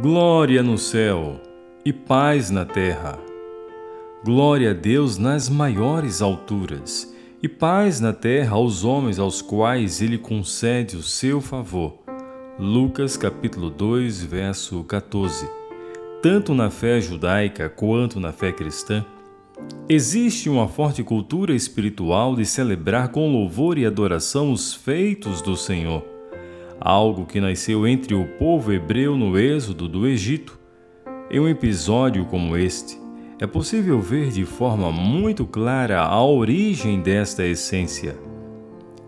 Glória no céu e paz na terra. Glória a Deus nas maiores alturas e paz na terra aos homens aos quais ele concede o seu favor. Lucas capítulo 2, verso 14. Tanto na fé judaica quanto na fé cristã, existe uma forte cultura espiritual de celebrar com louvor e adoração os feitos do Senhor algo que nasceu entre o povo hebreu no êxodo do Egito. Em um episódio como este, é possível ver de forma muito clara a origem desta essência.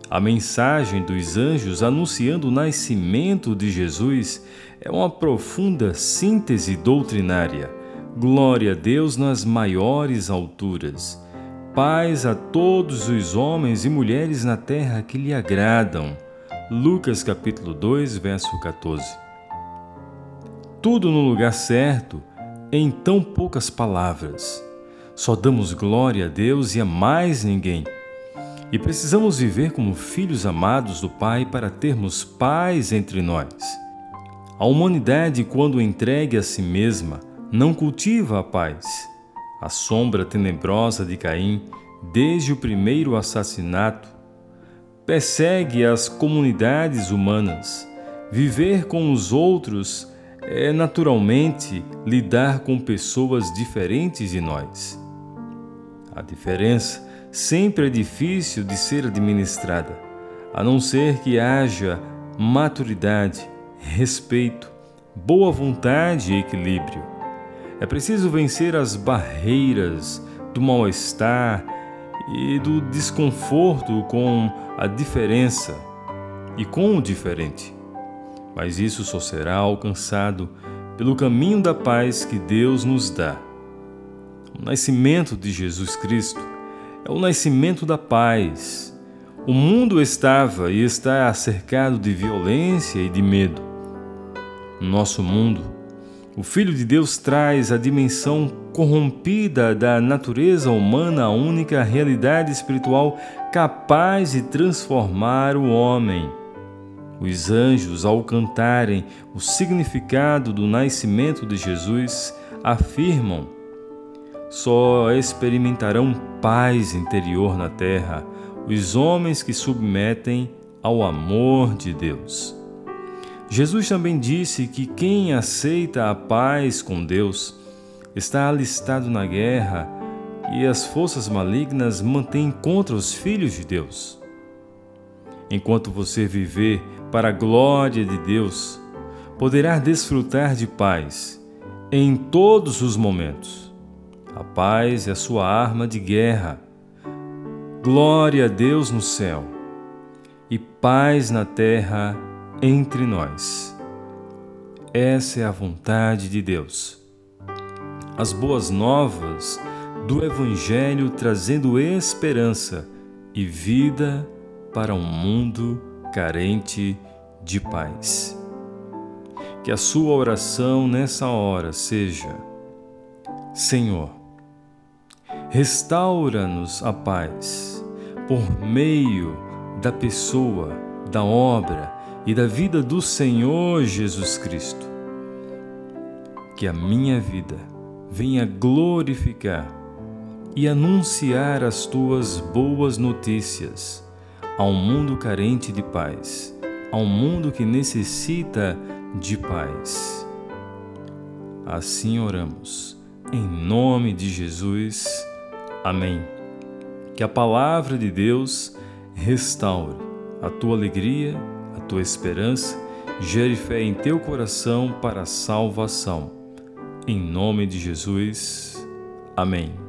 A mensagem dos anjos anunciando o nascimento de Jesus é uma profunda síntese doutrinária. Glória a Deus nas maiores alturas. Paz a todos os homens e mulheres na terra que lhe agradam. Lucas capítulo 2, verso 14. Tudo no lugar certo, em tão poucas palavras. Só damos glória a Deus e a mais ninguém. E precisamos viver como filhos amados do Pai para termos paz entre nós. A humanidade, quando entregue a si mesma, não cultiva a paz. A sombra tenebrosa de Caim, desde o primeiro assassinato, persegue as comunidades humanas. Viver com os outros é naturalmente lidar com pessoas diferentes de nós. A diferença sempre é difícil de ser administrada, a não ser que haja maturidade, respeito, boa vontade e equilíbrio. É preciso vencer as barreiras do mal-estar e do desconforto com a diferença e com o diferente. Mas isso só será alcançado pelo caminho da paz que Deus nos dá. O nascimento de Jesus Cristo é o nascimento da paz. O mundo estava e está cercado de violência e de medo. Nosso mundo o Filho de Deus traz a dimensão corrompida da natureza humana a única realidade espiritual capaz de transformar o homem. Os anjos, ao cantarem o significado do nascimento de Jesus, afirmam: só experimentarão paz interior na terra os homens que submetem ao amor de Deus. Jesus também disse que quem aceita a paz com Deus está alistado na guerra e as forças malignas mantêm contra os filhos de Deus. Enquanto você viver para a glória de Deus, poderá desfrutar de paz em todos os momentos. A paz é a sua arma de guerra. Glória a Deus no céu e paz na terra entre nós. Essa é a vontade de Deus. As boas novas do Evangelho trazendo esperança e vida para um mundo carente de paz. Que a sua oração nessa hora seja: Senhor, restaura-nos a paz por meio da pessoa, da obra, e da vida do Senhor Jesus Cristo. Que a minha vida venha glorificar e anunciar as tuas boas notícias ao mundo carente de paz, ao mundo que necessita de paz. Assim oramos, em nome de Jesus. Amém. Que a palavra de Deus restaure a tua alegria a tua esperança, gere fé em teu coração para a salvação. Em nome de Jesus. Amém.